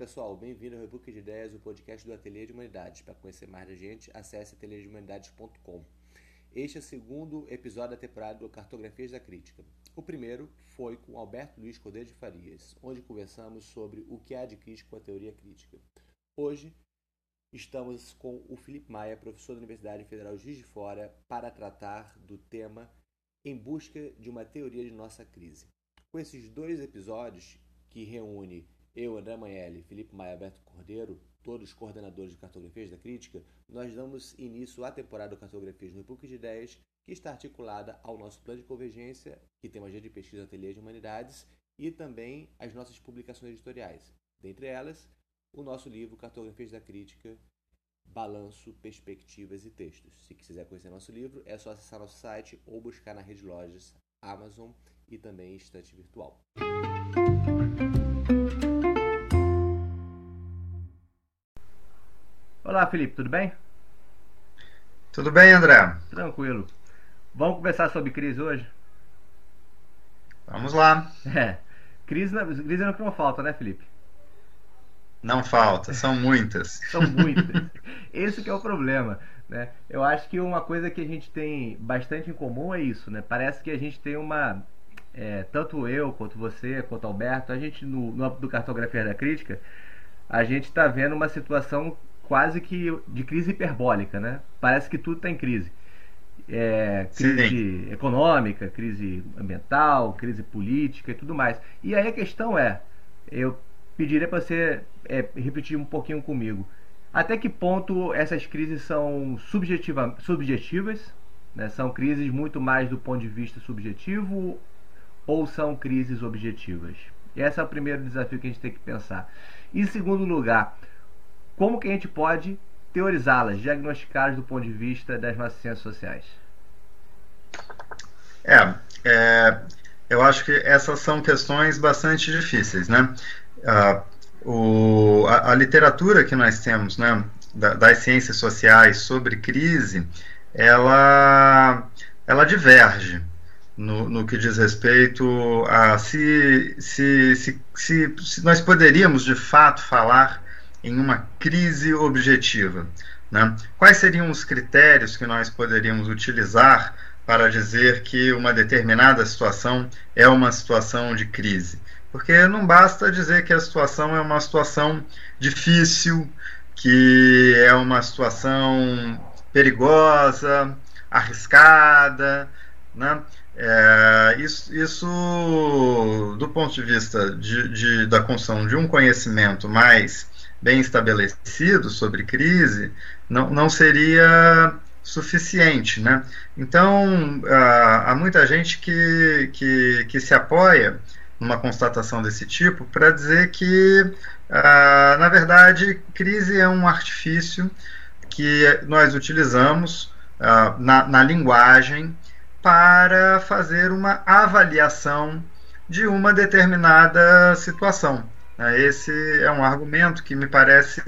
Pessoal, bem-vindo ao Rebook de Ideias, o podcast do Ateliê de Humanidades. Para conhecer mais da gente, acesse ateliêdehumanidades.com. Este é o segundo episódio da temporada do Cartografias da Crítica. O primeiro foi com Alberto Luiz Cordeiro de Farias, onde conversamos sobre o que há de crítico com a teoria crítica. Hoje estamos com o Felipe Maia, professor da Universidade Federal Juiz de Fora, para tratar do tema Em Busca de uma Teoria de Nossa Crise. Com esses dois episódios, que reúne eu, André Manelli, Felipe Maia Alberto Cordeiro, todos coordenadores de cartografias da crítica, nós damos início à temporada do Cartografias no PUC de Ideias, que está articulada ao nosso plano de convergência, que tem uma agenda de pesquisa Ateliê de Humanidades, e também as nossas publicações editoriais. Dentre elas, o nosso livro Cartografias da Crítica, Balanço, Perspectivas e Textos. Se quiser conhecer nosso livro, é só acessar nosso site ou buscar na rede lojas Amazon e também estante virtual. Olá, Felipe, tudo bem? Tudo bem, André? Tranquilo. Vamos conversar sobre crise hoje? Vamos lá. É. Crise, crise não, não falta, né, Felipe? Não falta, são muitas. são muitas. Esse que é o problema. Né? Eu acho que uma coisa que a gente tem bastante em comum é isso, né? Parece que a gente tem uma. É, tanto eu, quanto você, quanto Alberto, a gente no, no do Cartografia da Crítica, a gente está vendo uma situação quase que de crise hiperbólica, né? Parece que tudo está em crise. É, crise Sim. econômica, crise ambiental, crise política e tudo mais. E aí a questão é, eu pediria para você é, repetir um pouquinho comigo. Até que ponto essas crises são subjetiva, subjetivas? Né? São crises muito mais do ponto de vista subjetivo ou são crises objetivas? Esse é o primeiro desafio que a gente tem que pensar. Em segundo lugar, como que a gente pode teorizá-las, diagnosticá-las do ponto de vista das nossas ciências sociais? É, é, eu acho que essas são questões bastante difíceis, né? Uh, o, a, a, literatura que nós temos, né, da, das ciências sociais sobre crise, ela, ela diverge no, no que diz respeito a se, se, se, se, se nós poderíamos de fato falar em uma crise objetiva. Né? Quais seriam os critérios que nós poderíamos utilizar para dizer que uma determinada situação é uma situação de crise? Porque não basta dizer que a situação é uma situação difícil, que é uma situação perigosa, arriscada, né? É, isso, isso, do ponto de vista de, de, da construção de um conhecimento mais bem estabelecido sobre crise, não, não seria suficiente. Né? Então, há muita gente que, que, que se apoia numa constatação desse tipo para dizer que, na verdade, crise é um artifício que nós utilizamos na, na linguagem para fazer uma avaliação de uma determinada situação. Né? Esse é um argumento que me parece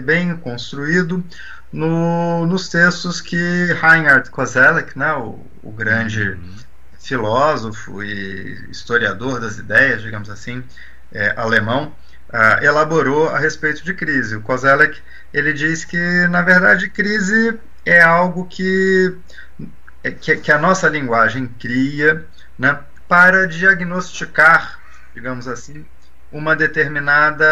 bem construído no, nos textos que Reinhard Koselleck, né, o, o grande uhum. filósofo e historiador das ideias, digamos assim, é, alemão, uh, elaborou a respeito de crise. O Koselleck ele diz que, na verdade, crise é algo que, é, que, que a nossa linguagem cria né, para diagnosticar, digamos assim, uma determinada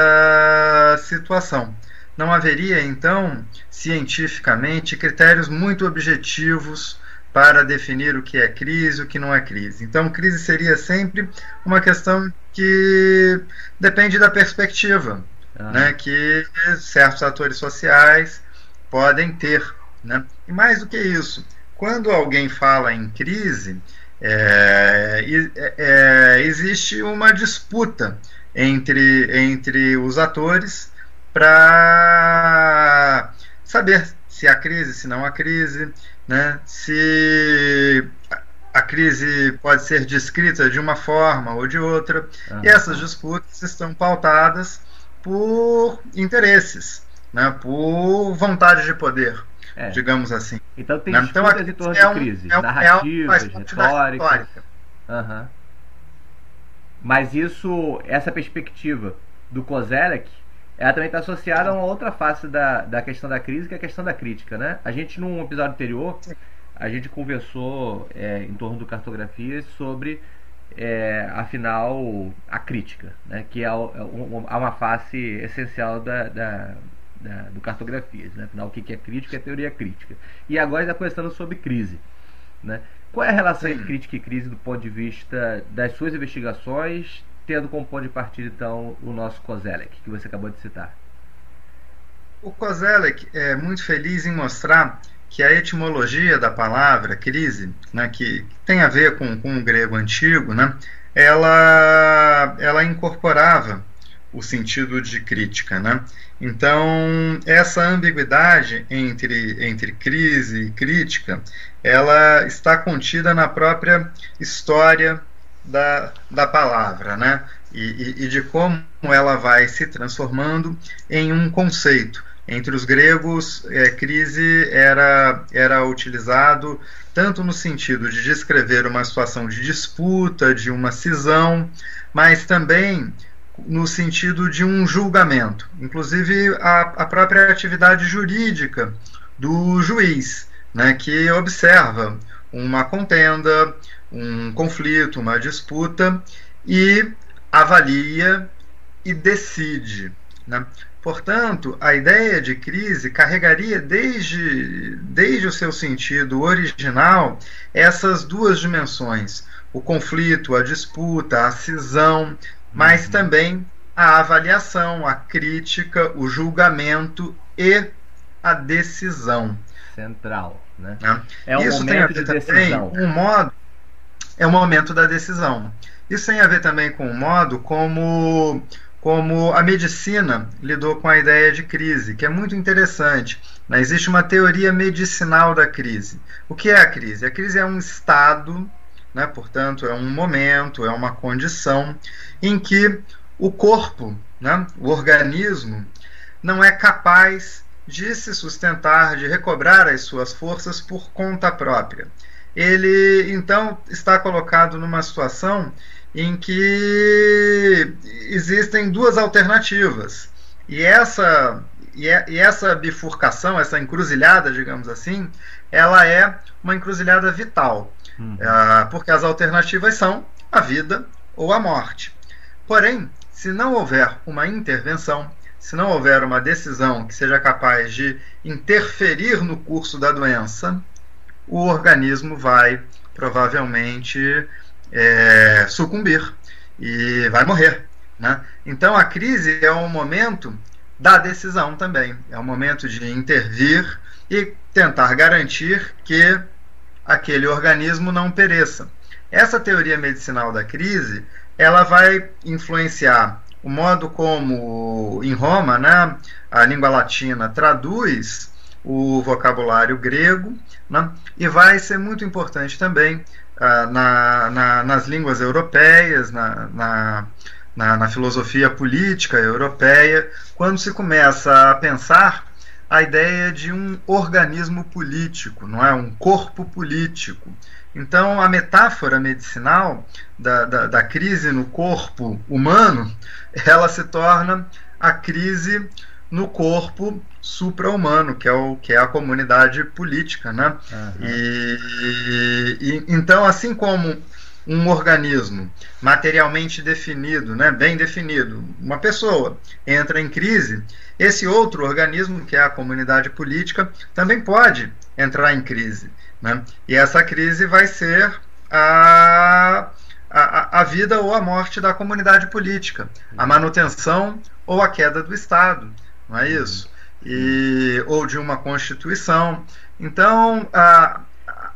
situação. Não haveria, então, cientificamente, critérios muito objetivos para definir o que é crise e o que não é crise. Então, crise seria sempre uma questão que depende da perspectiva ah. né, que certos atores sociais podem ter. Né? E mais do que isso, quando alguém fala em crise, é, é, é, existe uma disputa entre, entre os atores para saber se há crise, se não há crise, né? se a crise pode ser descrita de uma forma ou de outra. Uhum. E essas disputas estão pautadas por interesses, né? por vontade de poder. É. digamos assim. Então tem né? então, disputas em torno é um, de crises, é um, narrativas, é um, retóricas. Uhum. Mas isso, essa perspectiva do Kozelek, ela também está associada a uma outra face da, da questão da crise, que é a questão da crítica, né? A gente, num episódio anterior, a gente conversou é, em torno do cartografias sobre, é, afinal, a crítica, né? Que é, é uma face essencial da, da, da, do cartografias, né? Afinal, o que é crítica é teoria crítica. E agora está conversando sobre crise, né? Qual é a relação entre crítica e crise do ponto de vista das suas investigações, tendo como ponto de partida, então, o nosso Kozelek, que você acabou de citar? O Kozelek é muito feliz em mostrar que a etimologia da palavra crise, né, que tem a ver com, com o grego antigo, né, ela, ela incorporava o sentido de crítica. Né? Então, essa ambiguidade entre, entre crise e crítica, ela está contida na própria história da, da palavra, né? E, e, e de como ela vai se transformando em um conceito. Entre os gregos, é, crise era, era utilizado tanto no sentido de descrever uma situação de disputa, de uma cisão, mas também no sentido de um julgamento, inclusive a, a própria atividade jurídica do juiz, né, que observa uma contenda, um conflito, uma disputa e avalia e decide. Né? Portanto, a ideia de crise carregaria desde, desde o seu sentido original essas duas dimensões: o conflito, a disputa, a cisão, mas também a avaliação, a crítica, o julgamento e a decisão. Central, né? É um Isso momento tem a ver de decisão. um modo é o momento da decisão. Isso tem a ver também com o modo como como a medicina lidou com a ideia de crise, que é muito interessante. Né? Existe uma teoria medicinal da crise. O que é a crise? A crise é um estado né? portanto, é um momento, é uma condição em que o corpo, né? o organismo, não é capaz de se sustentar, de recobrar as suas forças por conta própria. Ele então está colocado numa situação em que existem duas alternativas. E essa, e essa bifurcação, essa encruzilhada, digamos assim, ela é uma encruzilhada vital. Uhum. Uh, porque as alternativas são a vida ou a morte. Porém, se não houver uma intervenção, se não houver uma decisão que seja capaz de interferir no curso da doença, o organismo vai provavelmente é, sucumbir e vai morrer. Né? Então a crise é um momento da decisão também, é um momento de intervir e tentar garantir que aquele organismo não pereça. Essa teoria medicinal da crise, ela vai influenciar o modo como em Roma, né, a língua latina traduz o vocabulário grego, né, e vai ser muito importante também uh, na, na, nas línguas europeias, na, na, filosofia política europeia, quando se começa a pensar a ideia de um organismo político, não é um corpo político. Então, a metáfora medicinal da, da, da crise no corpo humano, ela se torna a crise no corpo supra-humano, que é o que é a comunidade política, né? Uhum. E, e, então, assim como um organismo materialmente definido, né, bem definido, uma pessoa entra em crise, esse outro organismo, que é a comunidade política, também pode entrar em crise. Né? E essa crise vai ser a, a, a vida ou a morte da comunidade política, a manutenção ou a queda do Estado, não é isso? E, ou de uma Constituição. Então, a,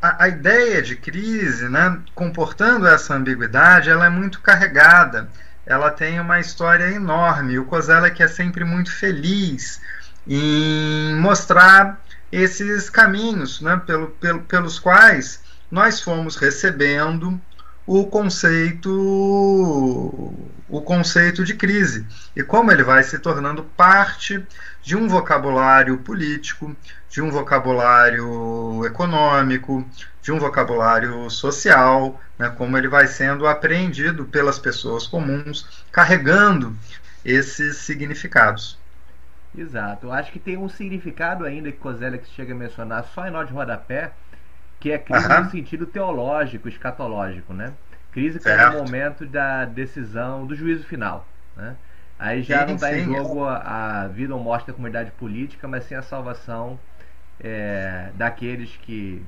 a, a, ideia de crise, né, comportando essa ambiguidade, ela é muito carregada ela tem uma história enorme. O Kozelek é sempre muito feliz em mostrar esses caminhos né, pelo, pelo, pelos quais nós fomos recebendo o conceito o conceito de crise e como ele vai se tornando parte de um vocabulário político, de um vocabulário econômico, de um vocabulário social, né, como ele vai sendo apreendido pelas pessoas comuns, carregando esses significados. Exato. Eu acho que tem um significado ainda que Kozelek chega a mencionar só em nó de rodapé, que é crise no sentido teológico, escatológico, né? Crise é o momento da decisão, do juízo final, né? Aí já sim, não está em jogo a, a, vida ou morte da comunidade política, mas sim a salvação é, daqueles que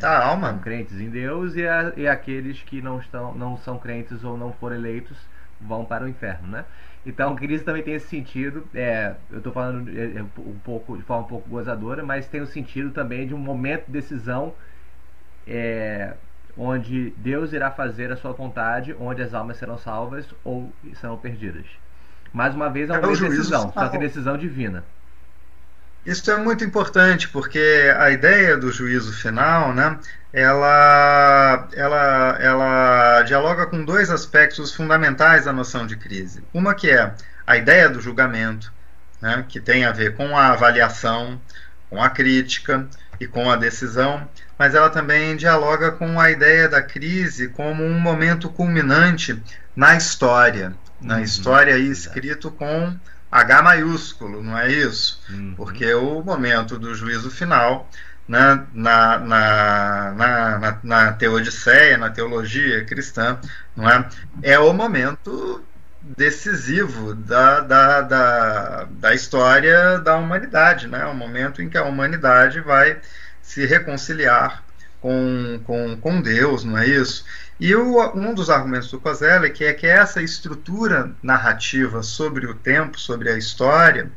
é, alma. são crentes em Deus e, a, e aqueles que não, estão, não são crentes ou não foram eleitos vão para o inferno, né? Então, crise também tem esse sentido. É, eu estou falando é, é, um pouco de forma um pouco gozadora, mas tem o sentido também de um momento de decisão é, onde Deus irá fazer a sua vontade, onde as almas serão salvas ou serão perdidas. Mais uma vez, é uma é decisão, só que decisão divina. Isso é muito importante, porque a ideia do juízo final, né, ela, ela, ela dialoga com dois aspectos fundamentais da noção de crise. Uma que é a ideia do julgamento, né, que tem a ver com a avaliação, com a crítica e com a decisão, mas ela também dialoga com a ideia da crise como um momento culminante na história, na uhum, história escrito com H maiúsculo, não é isso? Uhum. Porque o momento do juízo final, né, na, na, na, na, na teodiceia, na teologia cristã, não é? é o momento decisivo da, da, da, da história da humanidade, né? o momento em que a humanidade vai se reconciliar com, com, com Deus, não é isso? E o, um dos argumentos do Kozelek é que essa estrutura narrativa sobre o tempo, sobre a história,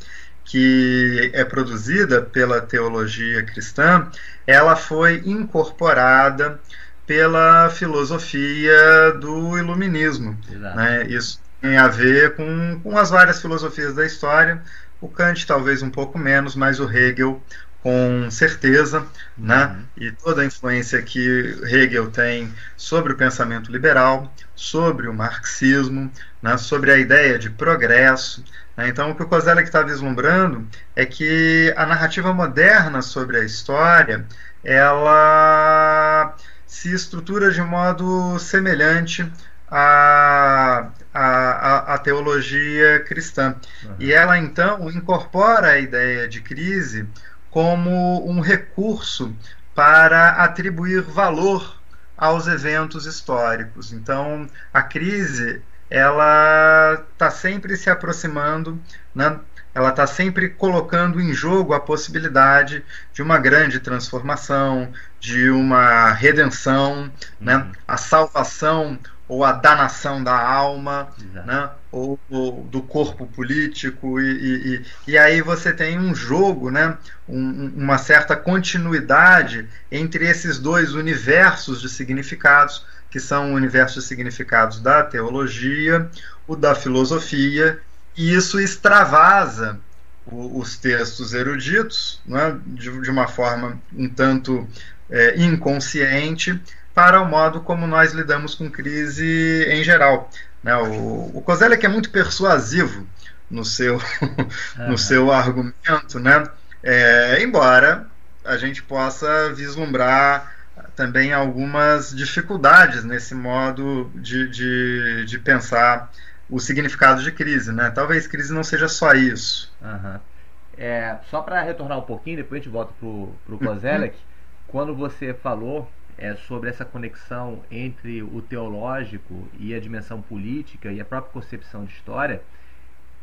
que é produzida pela teologia cristã, ela foi incorporada pela filosofia do iluminismo. Né? Isso tem a ver com, com as várias filosofias da história, o Kant talvez um pouco menos, mas o Hegel com certeza, né? Uhum. E toda a influência que Hegel tem sobre o pensamento liberal, sobre o marxismo, né? sobre a ideia de progresso. Né? Então, o que o Kozelek está vislumbrando é que a narrativa moderna sobre a história ela se estrutura de modo semelhante à, à, à teologia cristã. Uhum. E ela, então, incorpora a ideia de crise como um recurso para atribuir valor aos eventos históricos. Então, a crise ela está sempre se aproximando, né? ela está sempre colocando em jogo a possibilidade de uma grande transformação, de uma redenção, né? uhum. né? a salvação ou a danação da alma, né? Ou, ou, do corpo político, e, e, e, aí você tem um jogo, né? Um, uma certa continuidade entre esses dois universos de significados, que são o universo de significados da teologia, o da filosofia, e isso extravasa os textos eruditos né? de, de uma forma um tanto é, inconsciente para o modo como nós lidamos com crise em geral. Né? O, o Kozelek é muito persuasivo no seu, uhum. no seu argumento, né? É, embora a gente possa vislumbrar também algumas dificuldades nesse modo de, de, de pensar o significado de crise, né? Talvez crise não seja só isso. Uhum. É, só para retornar um pouquinho, depois a gente volta para o Kozelek, uhum. quando você falou é, sobre essa conexão entre o teológico e a dimensão política e a própria concepção de história,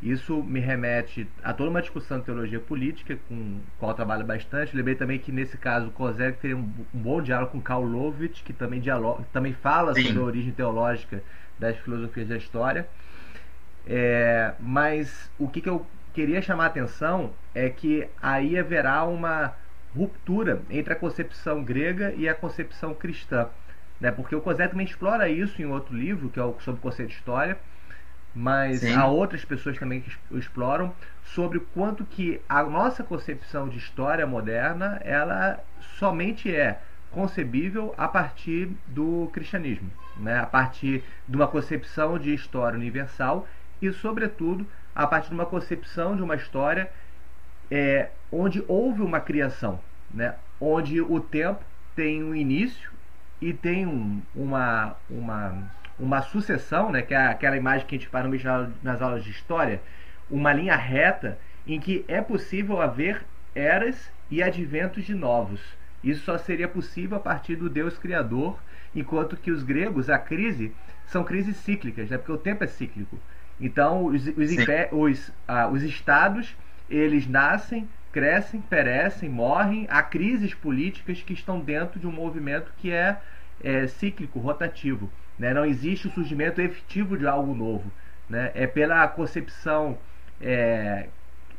isso me remete a toda uma discussão de teologia política, com a qual eu trabalho bastante. Lembrei também que, nesse caso, Kozek teria um, um, bom diálogo com Karl Lovitch, que também, dialoga, também fala Sim. sobre a origem teológica das filosofias da história. É, mas o que, que eu queria chamar a atenção é que aí haverá uma ruptura entre a concepção grega e a concepção cristã. Né? Porque o Cosé também explora isso em outro livro, que é o sobre o conceito de história, mas Sim. há outras pessoas também que exploram sobre o quanto que a nossa concepção de história moderna ela somente é concebível a partir do cristianismo, né? a partir de uma concepção de história universal e, sobretudo, a partir de uma concepção de uma história é, onde houve uma criação, né? onde o tempo tem um início e tem um, uma, uma, uma sucessão, né? que é aquela imagem que a gente faz nas aulas de história, uma linha reta em que é possível haver eras e adventos de novos. Isso só seria possível a partir do Deus Criador, enquanto que os gregos, a crise, são crises cíclicas, né? porque o tempo é cíclico. Então, os, os, os, ah, os estados, eles nascem, crescem, perecem, morrem. Há crises políticas que estão dentro de um movimento que é, é cíclico, rotativo. Né? Não existe o surgimento efetivo de algo novo. Né? É pela concepção é,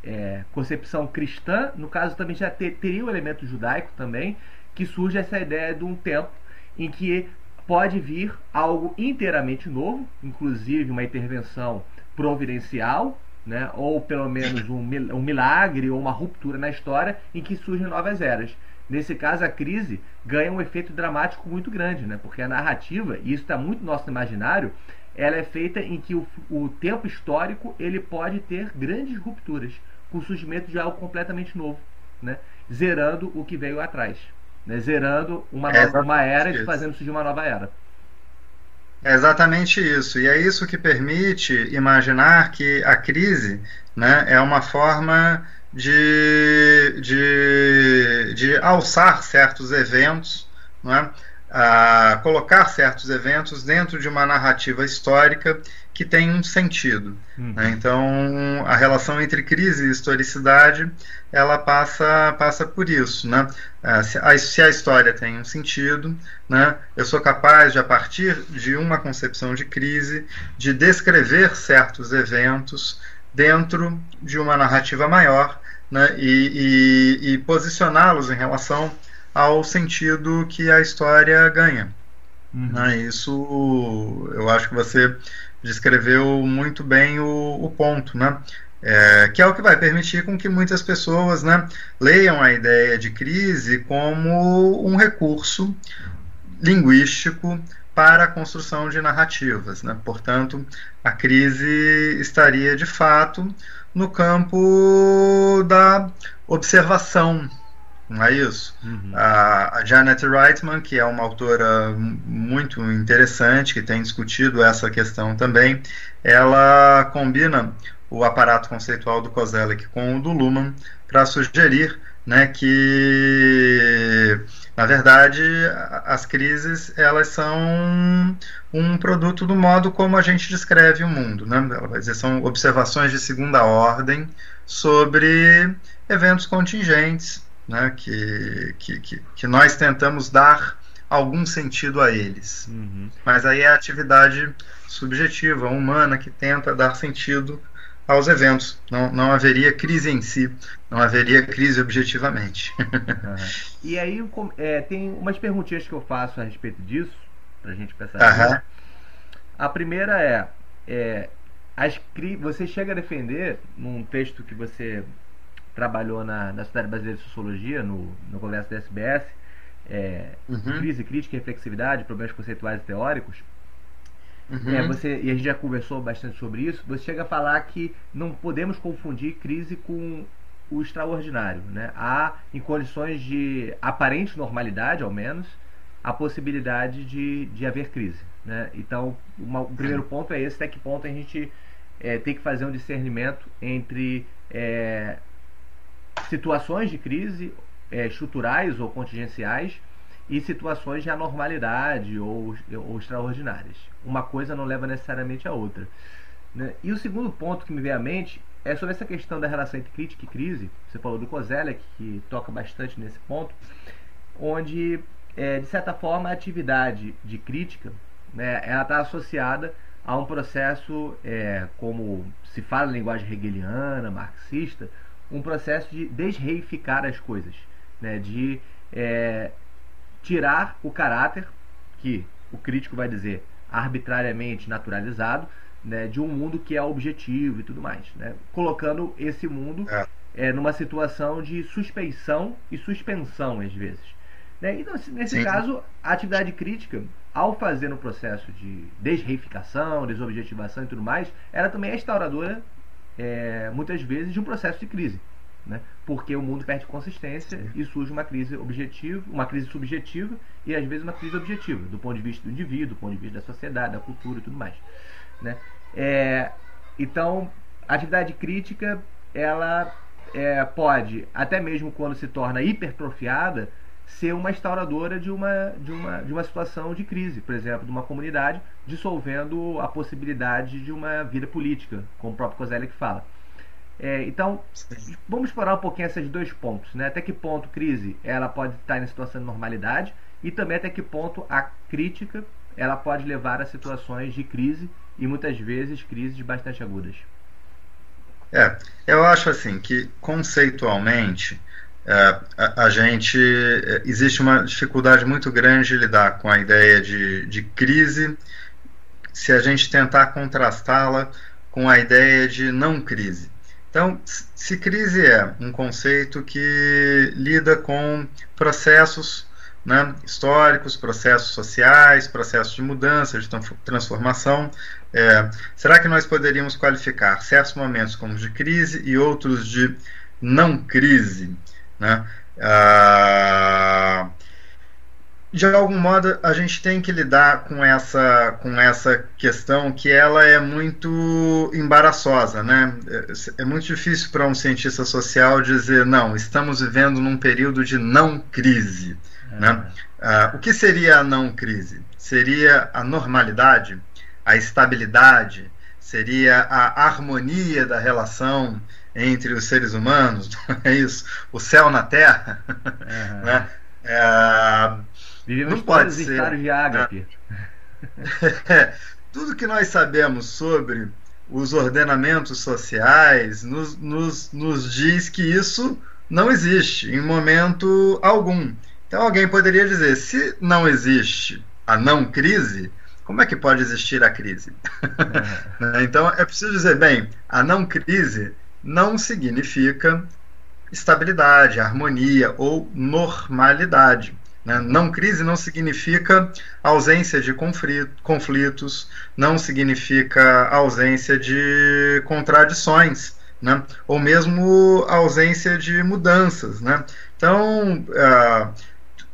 é, concepção cristã, no caso também já ter, teria o elemento judaico também, que surge essa ideia de um tempo em que pode vir algo inteiramente novo, inclusive uma intervenção providencial, né, ou pelo menos um, um milagre ou uma ruptura na história em que surgem novas eras. Nesse caso, a crise ganha um efeito dramático muito grande, né? porque a narrativa, e isso está muito no nosso imaginário, ela é feita em que o, o tempo histórico ele pode ter grandes rupturas, com o surgimento de algo completamente novo, né? zerando o que veio atrás, né? zerando uma, é uma era e fazendo surgir uma nova era. É exatamente isso. E é isso que permite imaginar que a crise né, é uma forma de, de, de alçar certos eventos, né, a colocar certos eventos dentro de uma narrativa histórica que tem um sentido. Uhum. Né? Então, a relação entre crise e historicidade ela passa, passa por isso. Né? É, se, a, se a história tem um sentido, né, eu sou capaz de, a partir de uma concepção de crise, de descrever certos eventos dentro de uma narrativa maior né, e, e, e posicioná-los em relação ao sentido que a história ganha. Uhum. Né, isso eu acho que você descreveu muito bem o, o ponto, né? É, que é o que vai permitir com que muitas pessoas né, leiam a ideia de crise como um recurso linguístico para a construção de narrativas. Né? Portanto, a crise estaria de fato no campo da observação não é isso? Uhum. A, a, Janet Reitman, que é uma autora muito interessante, que tem discutido essa questão também, ela combina o aparato conceitual do Kozelek com o do Luhmann para sugerir né, que, na verdade, as crises elas são um produto do modo como a gente descreve o mundo. Né? Ela vai dizer, são observações de segunda ordem sobre eventos contingentes né, que, que, que, nós tentamos dar algum sentido a eles. Uhum. Mas aí é a atividade subjetiva, humana, que tenta dar sentido aos eventos. Não, não haveria crise em si, não haveria crise objetivamente. Uhum. E aí é, tem umas perguntinhas que eu faço a respeito disso, para a gente pensar. Uhum. A primeira é, é as, você chega a defender, num texto que você trabalhou na, na Sociedade Brasileira de Sociologia, no, no congresso da SBS, é, uhum. crise, crítica e reflexividade, problemas conceituais e teóricos. Uhum. É, você, e a gente já conversou bastante sobre isso. Você chega a falar que não podemos confundir crise com o extraordinário. Né? Há, em condições de aparente normalidade, ao menos, a possibilidade de, de haver crise. Né? Então, uma, o primeiro uhum. ponto é esse: até que ponto a gente é, tem que fazer um discernimento entre é, situações de crise é, estruturais ou contingenciais e situações de anormalidade ou, ou extraordinárias. Uma coisa não leva necessariamente a outra. Né? E o segundo ponto que me vem à mente é sobre essa questão da relação entre crítica e crise. Você falou do Kozelek, que toca bastante nesse ponto, onde, é, de certa forma, a atividade de crítica né, ela está associada a um processo, é, como se fala em linguagem hegeliana, marxista, um processo de desreificar as coisas, né? de é, tirar o caráter que o crítico vai dizer arbitrariamente naturalizado né, de um mundo que é objetivo e tudo mais, né? colocando esse mundo é. É, numa situação de suspeição e suspensão às vezes. Né? Então, nesse Sim. caso, a atividade crítica, ao fazer no processo de desreificação, desobjetivação e tudo mais, ela também é instauradora é, muitas vezes de um processo de crise. Né? Porque o mundo perde consistência Sim. e surge uma crise objetiva, uma crise subjetiva e às vezes uma crise objetiva, do ponto de vista do indivíduo, do ponto de vista da sociedade, da cultura e tudo mais. Né? É, então, a atividade crítica ela é, pode, até mesmo quando se torna hipertrofiada, ser uma instauradora de uma, de, uma, de uma situação de crise, por exemplo, de uma comunidade, dissolvendo a possibilidade de uma vida política, como o próprio Kozelik fala. É, então, vamos explorar um pouquinho esses dois pontos, né? Até que ponto crise ela pode estar em situação de normalidade e também até que ponto a crítica ela pode levar a situações de crise e muitas vezes crises bastante agudas. É, eu acho assim que conceitualmente a, a, gente é, existe uma dificuldade muito grande de lidar com a ideia de, de crise se a gente tentar contrastá-la com a ideia de não crise. Então, se crise é um conceito que lida com processos né, históricos, processos sociais, processos de mudança, de transformação, é, será que nós poderíamos qualificar certos momentos como de crise e outros de não crise? Né? Ah, de algum modo a gente tem que lidar com essa, com essa questão que ela é muito embaraçosa, né? É, é muito difícil para um cientista social dizer não, estamos vivendo num período de não crise, é. né? Ah, o que seria a não crise? Seria a normalidade, a estabilidade, seria a harmonia da relação entre os seres humanos, é isso? O céu na terra, uhum. né? É, Vivemos não pode ser. de ágape. É, tudo que nós sabemos sobre os ordenamentos sociais nos, nos, nos diz que isso não existe em momento algum. Então alguém poderia dizer: se não existe a não crise, como é que pode existir a crise? Então é preciso dizer: bem, a não crise não significa estabilidade, harmonia ou normalidade. Né? Não crise não significa ausência de conflitos, não significa ausência de contradições, né? ou mesmo ausência de mudanças. Né? Então, uh,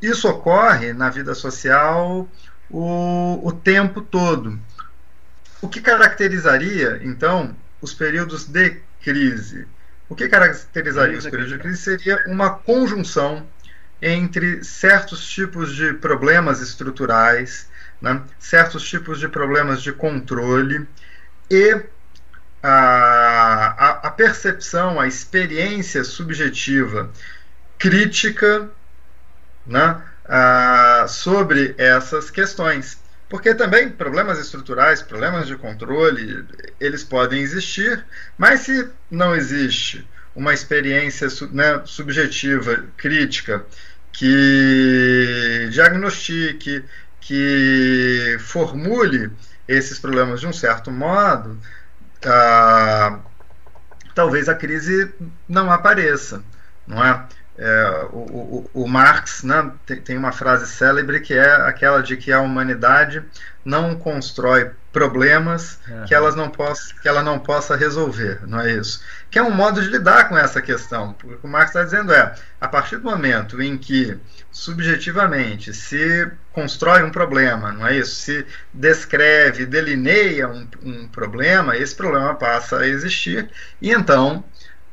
isso ocorre na vida social o, o tempo todo. O que caracterizaria, então, os períodos de crise? O que caracterizaria os períodos de crise seria uma conjunção entre certos tipos de problemas estruturais, né, certos tipos de problemas de controle e a, a, a percepção, a experiência subjetiva crítica né, a, sobre essas questões. Porque também problemas estruturais, problemas de controle, eles podem existir, mas se não existe uma experiência né, subjetiva crítica que diagnostique, que formule esses problemas de um certo modo, ah, talvez a crise não apareça, não é? É, o, o, o, Marx né, tem, uma frase célebre que é aquela de que a humanidade não constrói problemas uhum. que, elas não possa, que ela não possa resolver, não é isso? Que é um modo de lidar com essa questão. O que o Marx está dizendo é, a partir do momento em que subjetivamente se constrói um problema, não é isso? Se descreve, delineia um, um problema, esse problema passa a existir e então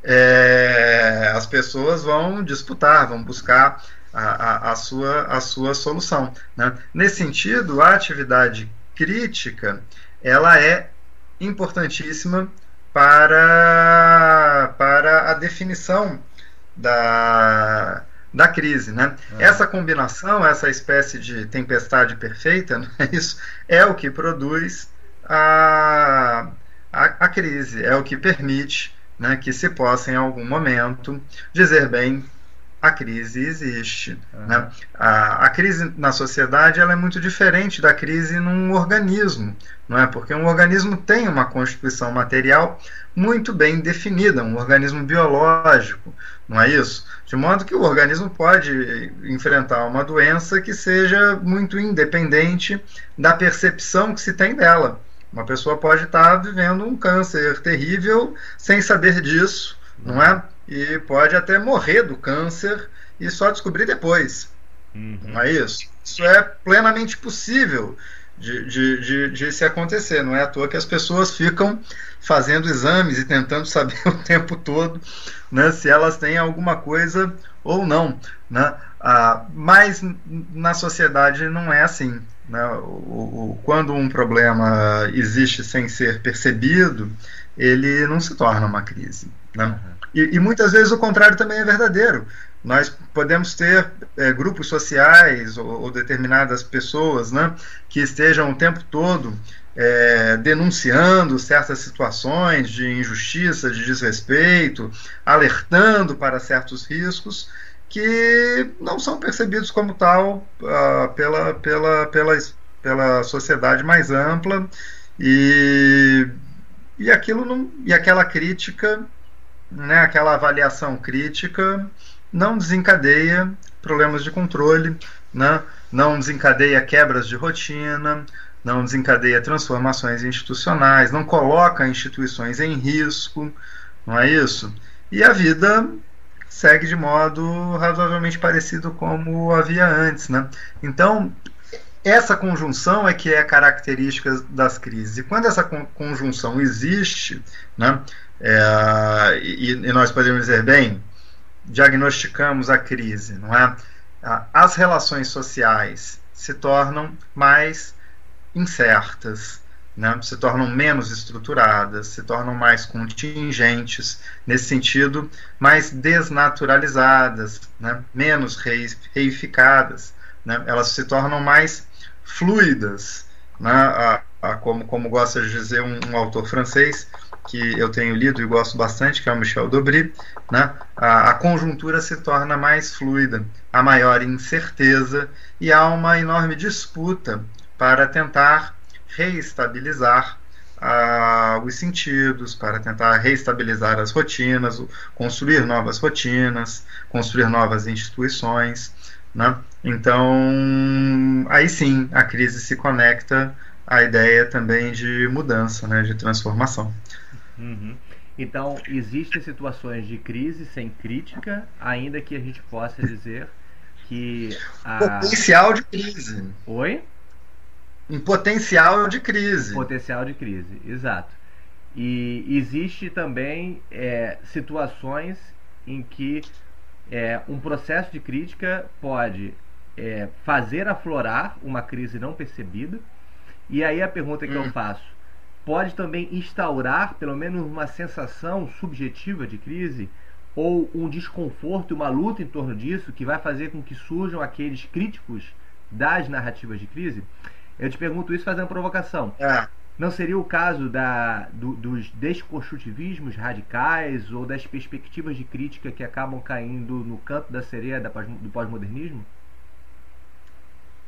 é, as pessoas vão disputar, vão buscar a, a, a, sua, a sua solução. Né? Nesse sentido, a atividade crítica ela é importantíssima para, para a definição da, da crise. Né? É. Essa combinação, essa espécie de tempestade perfeita, né? isso é o que produz a, a, a crise, é o que permite né, que se possa em algum momento dizer bem a crise existe. Uhum. Né? A, a, crise na sociedade ela é muito diferente da crise num organismo, não é? Porque um organismo tem uma constituição material muito bem definida, um organismo biológico, não é isso? De modo que o organismo pode enfrentar uma doença que seja muito independente da percepção que se tem dela. Uma pessoa pode estar vivendo um câncer terrível sem saber disso, não é? E pode até morrer do câncer e só descobrir depois. Uhum. Não é isso? Isso é plenamente possível de, de, de, de, se acontecer. Não é à toa que as pessoas ficam fazendo exames e tentando saber o tempo todo né, se elas têm alguma coisa ou não. Né? Ah, mas na sociedade não é assim. Né? O, o, quando um problema existe sem ser percebido, ele não se torna uma crise. Né? Uhum. E, e, muitas vezes o contrário também é verdadeiro. Nós podemos ter é, grupos sociais ou, ou, determinadas pessoas né, que estejam o tempo todo é, denunciando certas situações de injustiça, de desrespeito, alertando para certos riscos que não são percebidos como tal uh, pela, pela, pela, pela sociedade mais ampla e, e aquilo não, e aquela crítica, né, aquela avaliação crítica não desencadeia problemas de controle, né, não desencadeia quebras de rotina, não desencadeia transformações institucionais, não coloca instituições em risco, não é isso? E a vida segue de modo razoavelmente parecido como havia antes, né? Então, essa conjunção é que é característica das crises. E quando essa conjunção existe, né, é, e, e, nós podemos dizer, bem, diagnosticamos a crise, não é? As relações sociais se tornam mais incertas, né? se tornam menos estruturadas, se tornam mais contingentes, nesse sentido, mais desnaturalizadas, né? menos reificadas. Né? Elas se tornam mais fluidas, né? a, a, como, como gosta de dizer um, um, autor francês, que eu tenho lido e gosto bastante, que é o Michel Dobry, né? a, a conjuntura se torna mais fluida, há maior incerteza e há uma enorme disputa para tentar reestabilizar ah, os sentidos, para tentar reestabilizar as rotinas, construir novas rotinas, construir novas instituições. Né? Então, aí sim, a crise se conecta à ideia também de mudança, né, de transformação. Uhum. Então, existem situações de crise sem crítica, ainda que a gente possa dizer que. A... Potencial de crise. Oi? Um potencial de crise. Potencial de crise, exato. E existe também é, situações em que é, um processo de crítica pode é, fazer aflorar uma crise não percebida. E aí a pergunta que hum. eu faço: pode também instaurar pelo menos uma sensação subjetiva de crise? Ou um desconforto, uma luta em torno disso que vai fazer com que surjam aqueles críticos das narrativas de crise? Eu te pergunto isso fazendo provocação. É. Não seria o caso da, do, dos desconstrutivismos radicais ou das perspectivas de crítica que acabam caindo no canto da sereia da, do pós-modernismo?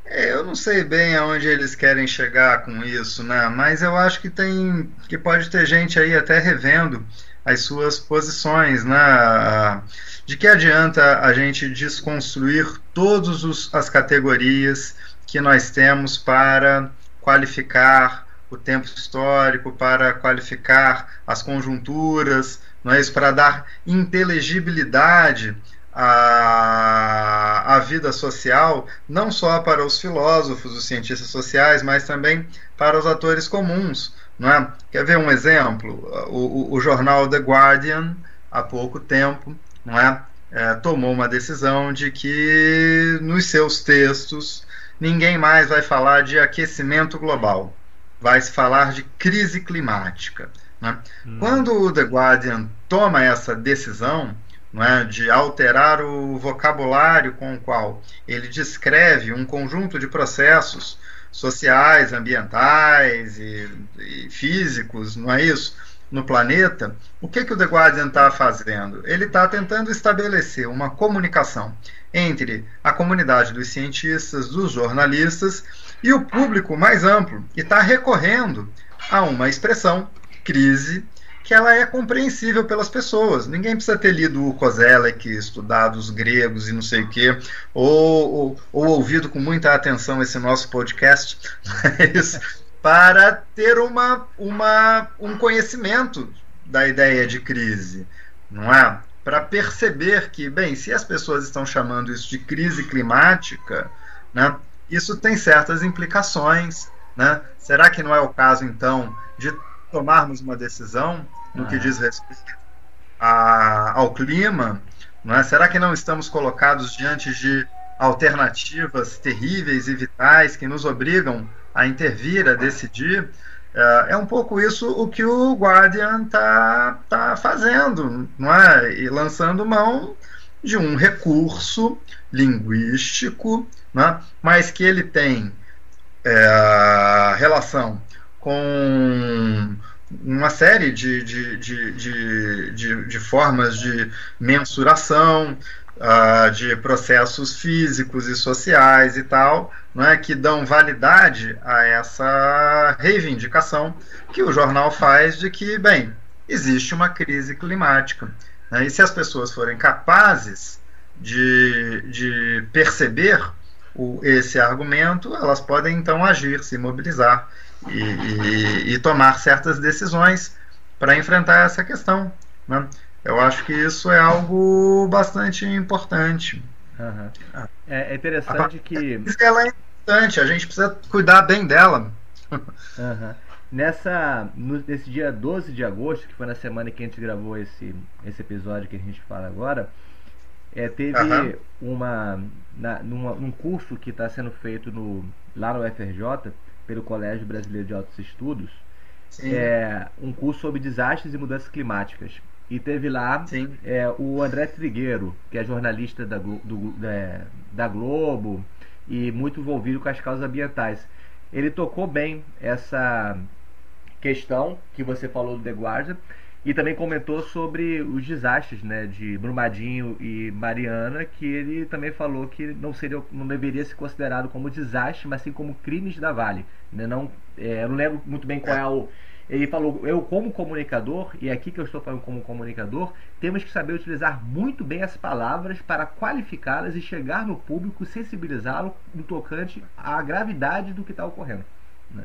É, eu não sei bem aonde eles querem chegar com isso, né? Mas eu acho que tem, que pode ter gente aí até revendo as suas posições, né? De que adianta a gente desconstruir todas as categorias que nós temos para qualificar o tempo histórico, para qualificar as conjunturas, não é isso? para dar inteligibilidade à, à vida social, não só para os filósofos, os cientistas sociais, mas também para os atores comuns. Não é? Quer ver um exemplo? O, o, o jornal The Guardian, há pouco tempo, não é? É, tomou uma decisão de que nos seus textos ninguém mais vai falar de aquecimento global, vai se falar de crise climática. Né? Hum. Quando o The Guardian toma essa decisão é, de alterar o vocabulário com o qual ele descreve um conjunto de processos sociais, ambientais e, e físicos, não é isso? no planeta, o que, que o The Guardian está fazendo? Ele está tentando estabelecer uma comunicação entre a comunidade dos cientistas, dos jornalistas e o público mais amplo, e está recorrendo a uma expressão, crise, que ela é compreensível pelas pessoas. Ninguém precisa ter lido o Kozelek, estudado os gregos e não sei o quê, ou, ou, ou ouvido com muita atenção esse nosso podcast, mas para ter uma, uma, um conhecimento da ideia de crise, não é? Para perceber que, bem, se as pessoas estão chamando isso de crise climática, né, isso tem certas implicações, Né? Será que não é o caso, então, de tomarmos uma decisão no que ah. diz respeito a, ao clima? Não é? Será que não estamos colocados diante de alternativas terríveis e vitais que nos obrigam a intervir, a decidir? É, é um pouco isso o que o Guardian está tá fazendo, não é? E lançando mão de um recurso linguístico, né? mas que ele tem é, relação com uma série de, de, de, de, de formas de mensuração, uh, de processos físicos e sociais e tal, é que dão validade a essa reivindicação que o jornal faz de que, bem, existe uma crise climática. Né? E se as pessoas forem capazes de, de perceber o, esse argumento, elas podem então agir, se mobilizar e, e, e tomar certas decisões para enfrentar essa questão. Né? Eu acho que isso é algo bastante importante. Uhum. É, é, interessante a, que. Ela é importante, a gente precisa cuidar bem dela. Uhum. Nessa, no, nesse dia 12 de agosto, que foi na semana que a gente gravou esse, esse episódio que a gente fala agora, é, teve uhum. uma, na, numa, num curso que está sendo feito no, lá no FRJ, pelo Colégio Brasileiro de Altos Estudos, é, um curso sobre desastres e mudanças climáticas. E teve lá é, o André Trigueiro, que é jornalista da, do, da, da Globo e muito envolvido com as causas ambientais. Ele tocou bem essa questão que você falou do The Guardian e também comentou sobre os desastres né, de Brumadinho e Mariana, que ele também falou que não, seria, não deveria ser considerado como desastre, mas sim como crimes da Vale. Né? Não, é, eu não lembro muito bem qual é o ele falou: eu, como comunicador, e é aqui que eu estou falando como comunicador, temos que saber utilizar muito bem as palavras para qualificá-las e chegar no público, sensibilizá-lo no tocante à gravidade do que está ocorrendo. Né?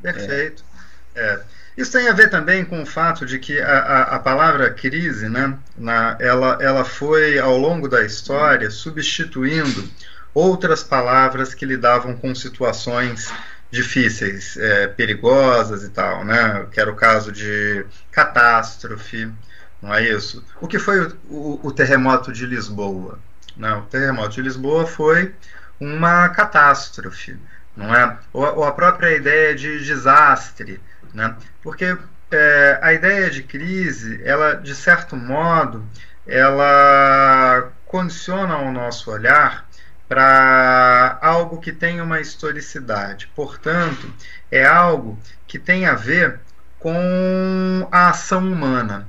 Perfeito. É. É. Isso tem a ver também com o fato de que a, a, a palavra crise, né, na, ela, ela foi, ao longo da história, substituindo outras palavras que lidavam com situações difíceis, é, perigosas e tal, né? Que era o caso de catástrofe, não é isso? O que foi o, o, o terremoto de Lisboa? Não, o terremoto de Lisboa foi uma catástrofe, não é? Ou, ou a própria ideia de desastre, né? Porque é, a ideia de crise, ela de certo modo, ela condiciona o nosso olhar para algo que tem uma historicidade. Portanto, é algo que tem a ver com a ação humana.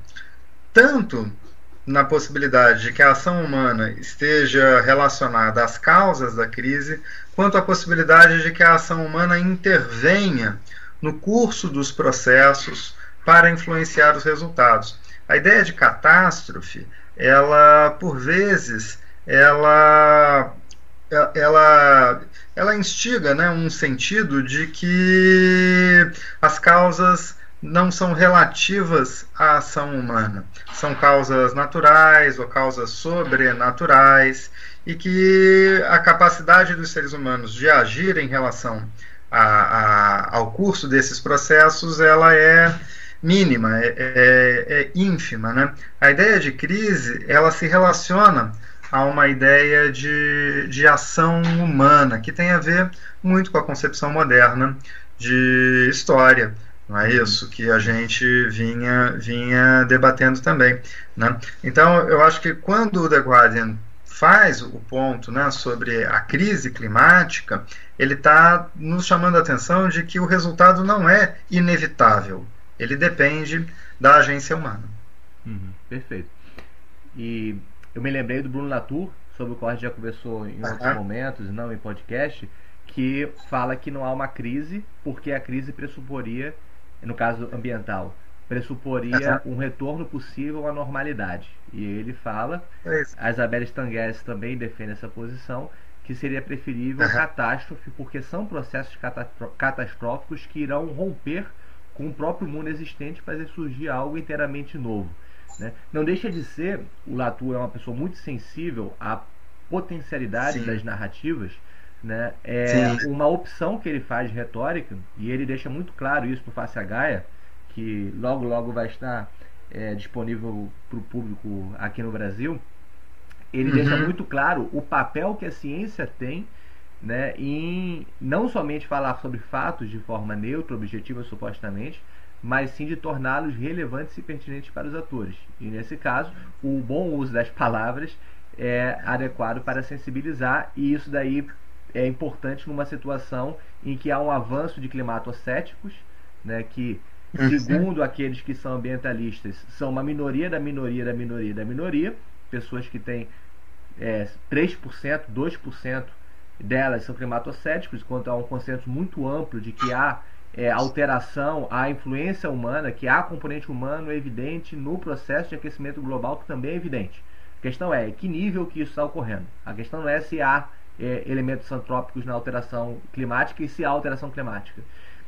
Tanto na possibilidade de que a ação humana esteja relacionada às causas da crise, quanto a possibilidade de que a ação humana intervenha no curso dos processos para influenciar os resultados. A ideia de catástrofe, ela por vezes, ela ela, ela instiga né, um sentido de que as causas não são relativas à ação humana, são causas naturais ou causas sobrenaturais, e que a capacidade dos seres humanos de agir em relação a, a, ao curso desses processos ela é mínima, é, é, é ínfima. Né? A ideia de crise ela se relaciona a uma ideia de, de ação humana, que tem a ver muito com a concepção moderna de história. Não é isso que a gente vinha, vinha debatendo também. Né? Então, eu acho que quando o The Guardian faz o ponto né, sobre a crise climática, ele está nos chamando a atenção de que o resultado não é inevitável, ele depende da agência humana. Uhum, perfeito. E eu me lembrei do Bruno Latour, sobre o qual a gente já conversou em outros uhum. momentos, não em podcast, que fala que não há uma crise, porque a crise pressuporia, no caso ambiental, pressuporia uhum. um retorno possível à normalidade. E ele fala, é a Isabelle Stangues também defende essa posição, que seria preferível uhum. catástrofe, porque são processos catastróficos que irão romper com o próprio mundo existente para fazer surgir algo inteiramente novo. Né? Não deixa de ser, o Latour é uma pessoa muito sensível à potencialidade Sim. das narrativas, né, é Sim. uma opção que ele faz de retórica, e ele deixa muito claro isso no Face a Gaia, que logo logo vai estar é, disponível para o público aqui no Brasil, ele uhum. deixa muito claro o papel que a ciência tem né, em não somente falar sobre fatos de forma neutra, objetiva supostamente, mas sim de torná-los relevantes e pertinentes para os atores. E nesse caso, o bom uso das palavras é adequado para sensibilizar, e isso daí é importante numa situação em que há um avanço de climatocéticos, né, que uhum. segundo aqueles que são ambientalistas, são uma minoria da minoria da minoria da minoria, pessoas que têm é, 3%, 2% delas são climatocéticos, enquanto há um consenso muito amplo de que há é, alteração, há influência humana, que há componente humano evidente no processo de aquecimento global, que também é evidente. A questão é que nível que isso está ocorrendo. A questão não é se há é, elementos antrópicos na alteração climática e se há alteração climática.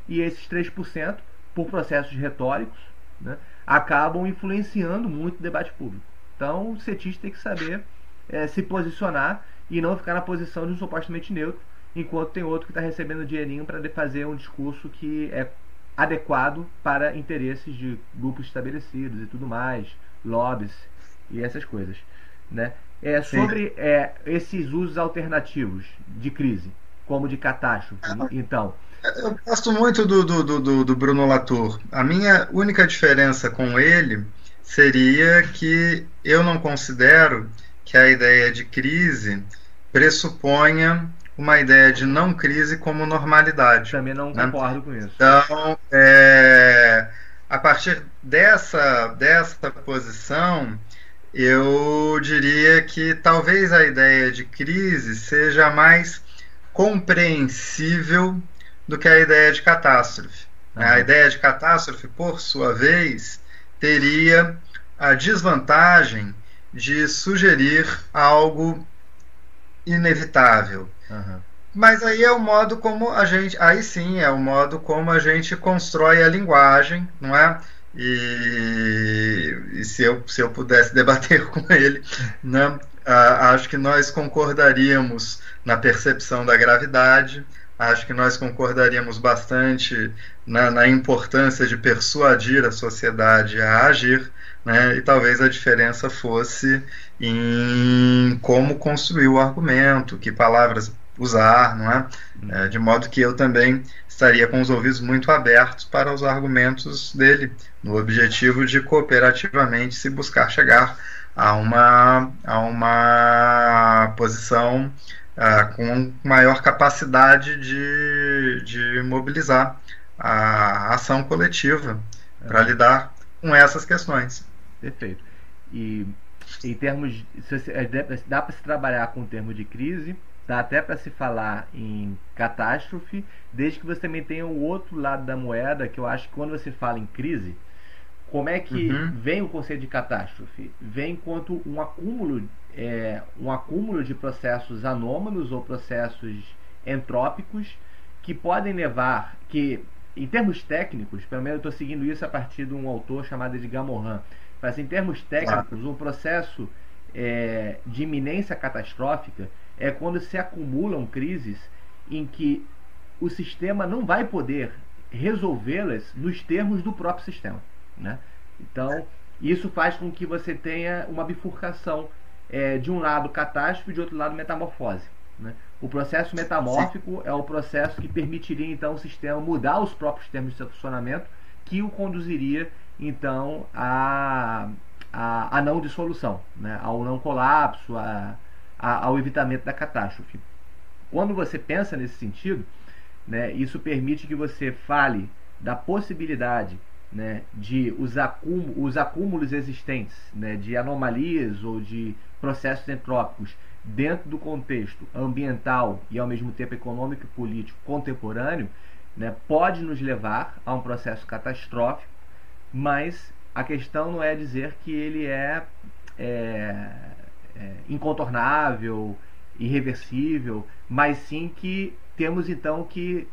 E esses 3%, por processos retóricos, né, acabam influenciando muito o debate público. Então, o cetista tem que saber é, se posicionar e não ficar na posição de um supostamente neutro, enquanto tem outro que está recebendo dinheirinho para fazer um discurso que é adequado para interesses de grupos estabelecidos e tudo mais, lobbies e essas coisas. Né? É, sobre é, esses usos alternativos de crise, como de catástrofe. Então, eu gosto muito do, do, do, do Bruno Latour. A minha única diferença com ele seria que eu não considero que a ideia de crise pressuponha uma ideia de não crise como normalidade. Também não né? concordo com isso. Então, é, a partir dessa, dessa posição, eu diria que talvez a ideia de crise seja mais compreensível do que a ideia de catástrofe. Uhum. A ideia de catástrofe, por sua vez, teria a desvantagem de sugerir algo inevitável. Mas aí é o modo como a gente, aí sim é o modo como a gente constrói a linguagem, não é? E, e se, eu, se eu pudesse debater com ele, né, acho que nós concordaríamos na percepção da gravidade, acho que nós concordaríamos bastante na, na importância de persuadir a sociedade a agir, né? E talvez a diferença fosse em como construir o argumento, que palavras usar, não é? é? De modo que eu também estaria com os ouvidos muito abertos para os argumentos dele, no objetivo de cooperativamente se buscar chegar a uma, a uma posição uh, com maior capacidade de, de mobilizar a ação coletiva para é. lidar com essas questões. Perfeito. E em termos. É, dá para se trabalhar com o termo de crise, dá até para se falar em catástrofe, desde que você também tenha o outro lado da moeda, que eu acho que quando você fala em crise, como é que uhum. vem o conceito de catástrofe? Vem enquanto um acúmulo, é, um acúmulo de processos anômalos ou processos entrópicos que podem levar, que em termos técnicos, pelo menos eu estou seguindo isso a partir de um autor chamado Edgar Morin, mas em termos técnicos, o processo é, de iminência catastrófica é quando se acumulam crises em que o sistema não vai poder resolvê-las nos termos do próprio sistema. Né? Então, isso faz com que você tenha uma bifurcação é, de um lado catástrofe e de outro lado metamorfose. Né? O processo metamórfico é o processo que permitiria então ao sistema mudar os próprios termos de funcionamento que o conduziria então a, a, a não dissolução, né? ao não colapso, a, a, ao evitamento da catástrofe. Quando você pensa nesse sentido, né, isso permite que você fale da possibilidade né, de os, acúmulos, os acúmulos existentes né, de anomalias ou de processos entrópicos dentro do contexto ambiental e ao mesmo tempo econômico e político contemporâneo, né, pode nos levar a um processo catastrófico mas a questão não é dizer que ele é, é, é incontornável, irreversível, mas sim que temos então que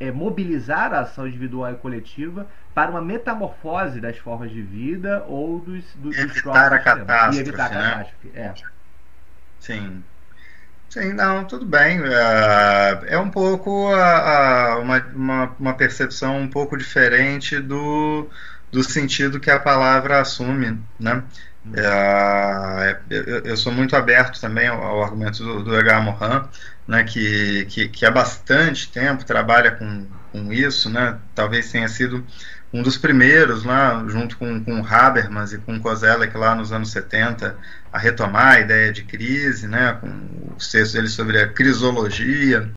é, mobilizar a ação individual e coletiva para uma metamorfose das formas de vida ou dos, dos, evitar a catástrofe, e evitar a né? catástrofe. É. Sim. Sim, não, tudo bem. É, é um pouco a, a, uma, uma, uma, percepção um pouco diferente do, do sentido que a palavra assume, né? É, eu, eu, sou muito aberto também ao, ao argumento do, do H. Mohan, né, que, que, que há bastante tempo trabalha com, com isso, né? Talvez tenha sido um dos primeiros, lá, junto com, com Habermas e com Kozelek lá nos anos 70, a retomar a ideia de crise, né, com os textos dele sobre a crisologia.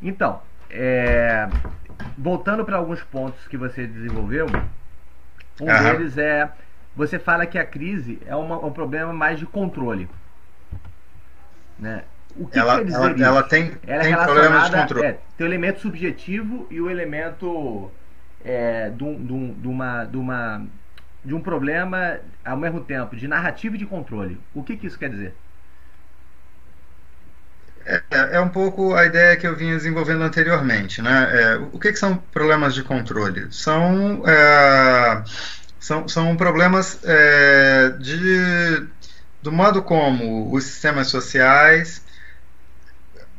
Então, é, voltando para alguns pontos que você desenvolveu, um deles é você fala que a crise é uma, um problema mais de controle. Né? O que ela, quer dizer ela? Ela tem, ela tem é problemas de controle. É, tem o elemento subjetivo e o elemento é, de, um, de, uma, de, uma, de um problema, ao mesmo tempo, de narrativa e de controle. O que, que isso quer dizer? É, é, um pouco a ideia que eu vinha desenvolvendo anteriormente. Né? É, o que, que, são problemas de controle? São, é, são, são problemas é, de, do modo como os sistemas sociais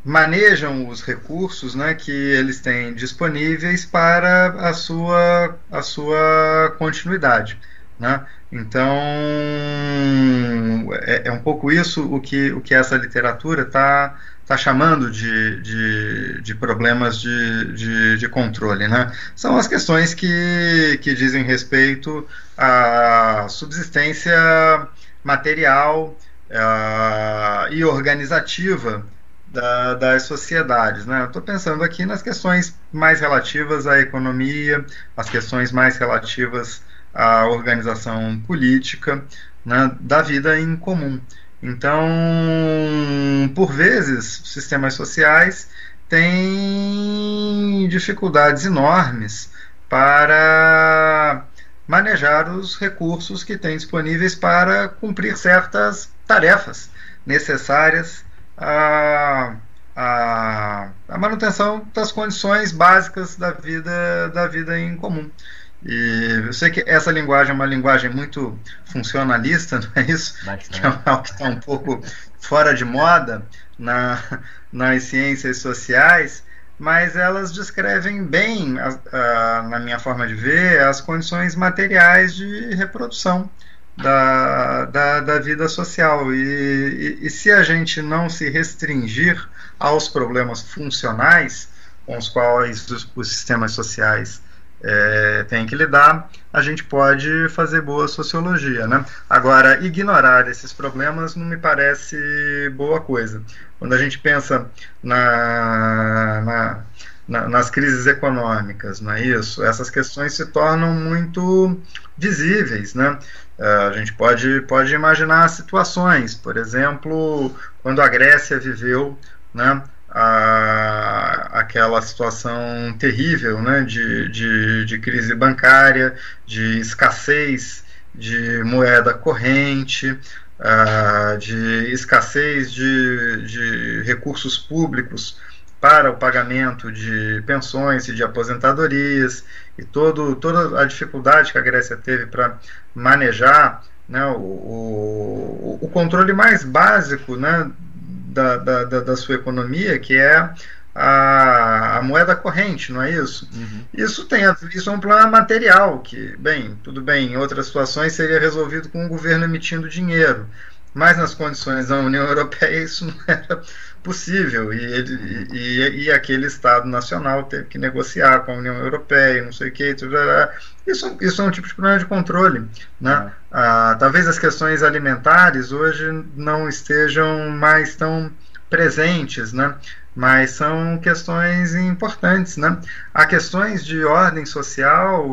manejam os recursos né, que eles têm disponíveis para a sua, a sua continuidade. Né? Então, é, é, um pouco isso o que, o que essa literatura está tá chamando de, de, de problemas de, de, de, controle. Né? São as questões que, que dizem respeito à subsistência material uh, e organizativa da, das sociedades. Né? Estou pensando aqui nas questões mais relativas à economia, as questões mais relativas à organização política né, da vida em comum. Então, por vezes, sistemas sociais têm dificuldades enormes para manejar os recursos que têm disponíveis para cumprir certas tarefas necessárias a, a, a manutenção das condições básicas da vida, da vida em comum. E eu sei que essa linguagem é uma linguagem muito funcionalista, não é isso? Bastante. Que é algo que está um pouco fora de moda na, nas ciências sociais, mas elas descrevem bem, a, a, na minha forma de ver, as condições materiais de reprodução da, da, da vida social. E, e, e, se a gente não se restringir aos problemas funcionais com os quais os, os sistemas sociais é, têm que lidar, a gente pode fazer boa sociologia. Né? Agora, ignorar esses problemas não me parece boa coisa. Quando a gente pensa na, na na, nas crises econômicas, não é isso? Essas questões se tornam muito visíveis, né? Uh, a gente pode, pode imaginar situações, por exemplo, quando a Grécia viveu né, a, aquela situação terrível né, de, de, de crise bancária, de escassez de moeda corrente, uh, de escassez de, de recursos públicos para o pagamento de pensões e de aposentadorias e todo, toda a dificuldade que a Grécia teve para manejar né, o, o, o, controle mais básico né, da, da, da, sua economia, que é a, a, moeda corrente, não é isso? Uhum. Isso tem isso é um plano material que, bem, tudo bem, em outras situações seria resolvido com o governo emitindo dinheiro, mas nas condições da União Europeia isso não era possível e, ele, e, e, aquele Estado nacional teve que negociar com a União Europeia, não sei o que, isso, isso é um tipo de problema de controle. Né? Ah, talvez as questões alimentares hoje não estejam mais tão presentes, né? mas são questões importantes. Né? Há questões de ordem social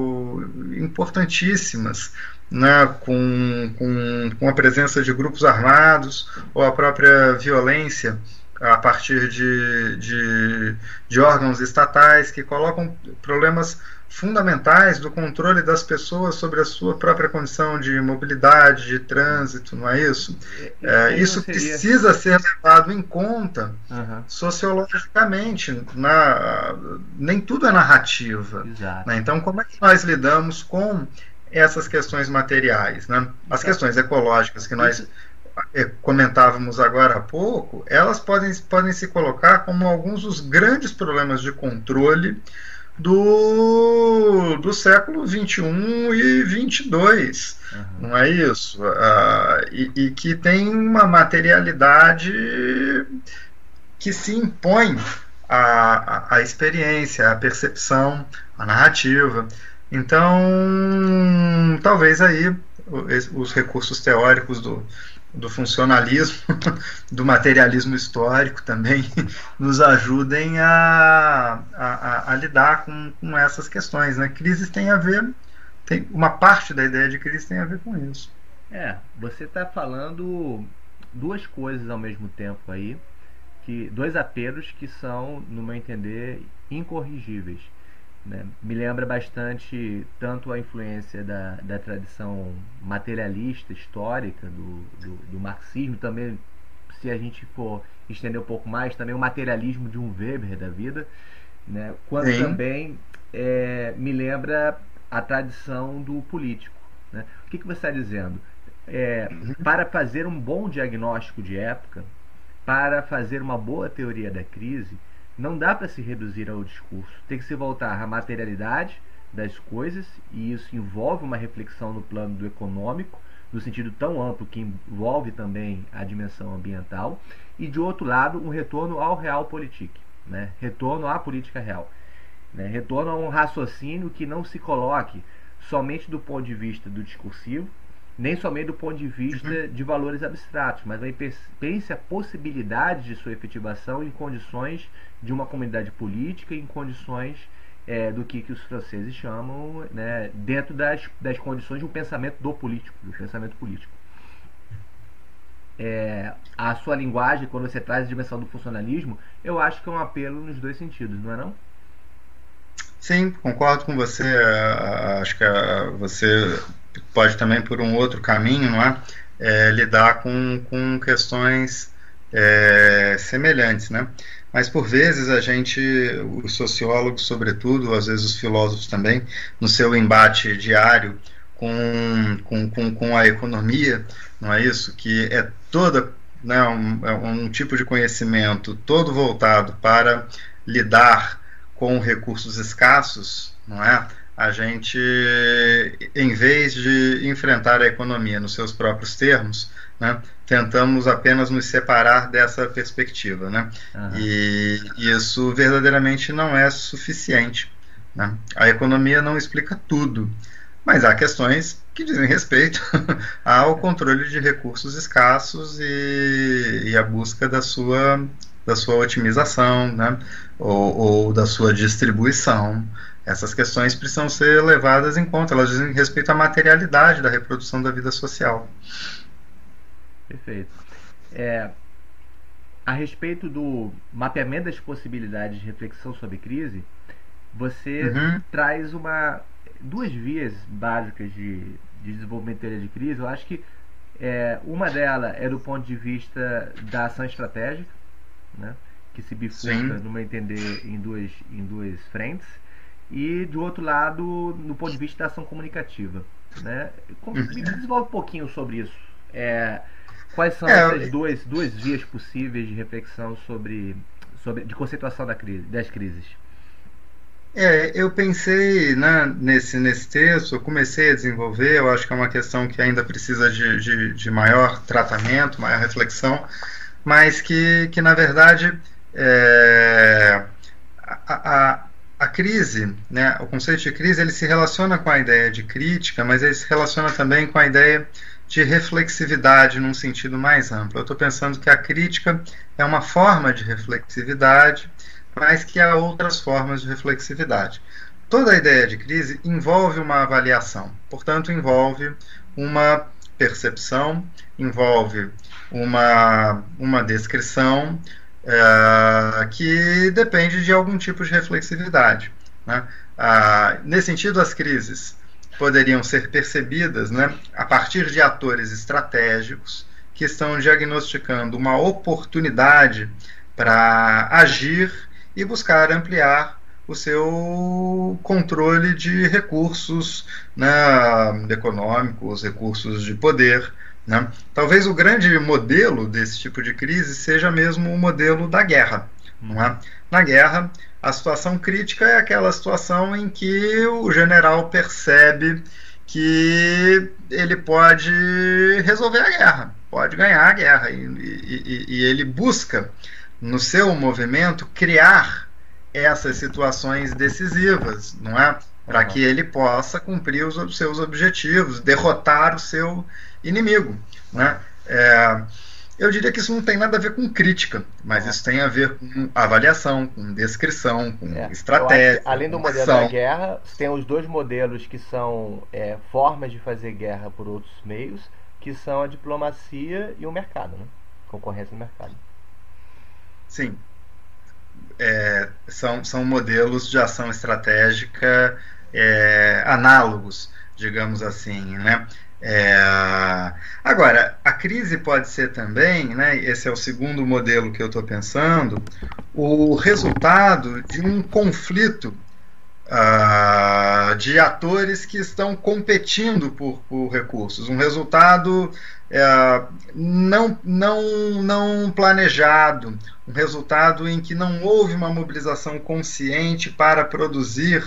importantíssimas. Né, com, com, com a presença de grupos armados ou a própria violência a partir de, de, de, órgãos estatais que colocam problemas fundamentais do controle das pessoas sobre a sua própria condição de mobilidade, de trânsito, não é isso? É, isso precisa ser levado em conta uhum. sociologicamente. Na, nem tudo é narrativa. Né? Então, como é que nós lidamos com essas questões materiais. Né? As questões ecológicas que nós comentávamos agora há pouco, elas podem, podem se colocar como alguns dos grandes problemas de controle do, do século 21 e 22, uhum. não é isso? Uh, e, e, que tem uma materialidade que se impõe à, à experiência, à percepção, à narrativa. Então, talvez aí os recursos teóricos do, do funcionalismo, do materialismo histórico também, nos ajudem a, a, a lidar com, com, essas questões. Né? Crises tem a ver, tem, uma parte da ideia de crise tem a ver com isso. É, você está falando duas coisas ao mesmo tempo aí, que dois apelos que são, no meu entender, incorrigíveis. Né? Me lembra bastante tanto a influência da, da tradição materialista histórica do, do, do, marxismo, também, se a gente for estender um pouco mais, também o materialismo de um Weber da vida, né? quanto Sim. também é, me lembra a tradição do político. Né? O que, que você está dizendo? É, uhum. para fazer um bom diagnóstico de época, para fazer uma boa teoria da crise, não dá para se reduzir ao discurso. Tem que se voltar à materialidade das coisas, e isso envolve uma reflexão no plano do econômico, no sentido tão amplo que envolve também a dimensão ambiental, e de outro lado, um retorno ao real politique, né? retorno à política real. Né? Retorno a um raciocínio que não se coloque somente do ponto de vista do discursivo, nem somente do ponto de vista uhum. de valores abstratos, mas vai pense a possibilidade de sua efetivação em condições de uma comunidade política, em condições é, do que, que os franceses chamam, né, dentro das, das condições de um pensamento do político, do pensamento político. É, a sua linguagem, quando você traz a dimensão do funcionalismo, eu acho que é um apelo nos dois sentidos, não é não? Sim, concordo com você. Acho que você pode também por um outro caminho, não é? é lidar com, com questões é, semelhantes, né? Mas por vezes a gente, os sociólogos, sobretudo, às vezes os filósofos também, no seu embate diário com, com, com, com a economia, não é isso? Que é toda né, um, é um tipo de conhecimento todo voltado para lidar com recursos escassos, não é? a gente, em vez de enfrentar a economia nos seus próprios termos, né, tentamos apenas nos separar dessa perspectiva. Né? Uhum. E isso verdadeiramente não é suficiente. Né? A economia não explica tudo, mas há questões que dizem respeito ao controle de recursos escassos e, e a busca da sua, da sua otimização né? Ou, ou da sua distribuição. Essas questões precisam ser levadas em conta, elas dizem respeito à materialidade da reprodução da vida social. Perfeito. É, a respeito do mapeamento das possibilidades de reflexão sobre crise, você uhum. traz uma duas vias básicas de, de desenvolvimento de crise. Eu acho que é, uma delas é do ponto de vista da ação estratégica, né, que se bifurca, no meu entender, em duas, em duas frentes e do outro lado no ponto de vista da ação comunicativa né? Uhum. me desenvolve um pouquinho sobre isso. É, quais são é, essas duas, duas vias possíveis de reflexão sobre, sobre de conceituação da crise, das crises? É, eu pensei né, nesse, nesse texto, eu comecei a desenvolver, eu acho que é uma questão que ainda precisa de, de, de maior tratamento, maior reflexão, mas que, que na verdade, é, a, a a crise, né, o conceito de crise, ele se relaciona com a ideia de crítica, mas ele se relaciona também com a ideia de reflexividade num sentido mais amplo. Eu estou pensando que a crítica é uma forma de reflexividade, mas que há outras formas de reflexividade. Toda a ideia de crise envolve uma avaliação, portanto, envolve uma percepção, envolve uma, uma descrição, é, que depende de algum tipo de reflexividade. Né? Ah, nesse sentido, as crises poderiam ser percebidas né, a partir de atores estratégicos que estão diagnosticando uma oportunidade para agir e buscar ampliar o seu controle de recursos né, econômicos, recursos de poder. Né? Talvez o grande modelo desse tipo de crise seja mesmo o modelo da guerra. Não é? Na guerra, a situação crítica é aquela situação em que o general percebe que ele pode resolver a guerra, pode ganhar a guerra, e, e, e ele busca, no seu movimento, criar essas situações decisivas, não é? Para que ele possa cumprir os seus objetivos, derrotar o seu inimigo. Né? É, eu diria que isso não tem nada a ver com crítica, mas isso tem a ver com avaliação, com descrição, com é, estratégia. além do modelo ação. da guerra, tem os dois modelos que são é, formas de fazer guerra por outros meios, que são a diplomacia e o mercado, né? concorrência no mercado. Sim. É, são, são modelos de ação estratégica é, análogos, digamos assim, né? É... Agora, a crise pode ser também, né, esse é o segundo modelo que eu estou pensando, o resultado de um conflito uh, de atores que estão competindo por, por recursos, um resultado uh, não, não, não planejado, um resultado em que não houve uma mobilização consciente para produzir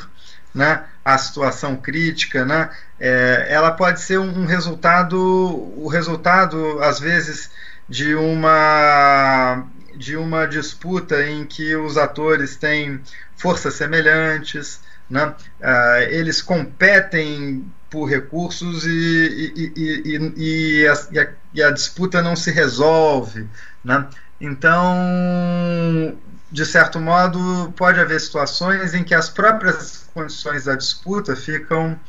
né, a situação crítica, né, é, ela pode ser um, resultado, o resultado às vezes de uma de uma disputa em que os atores têm forças semelhantes, né, uh, eles competem por recursos e, e, e, e, a, e, a, a disputa não se resolve. Né? Então, de certo modo, pode haver situações em que as próprias condições da disputa ficam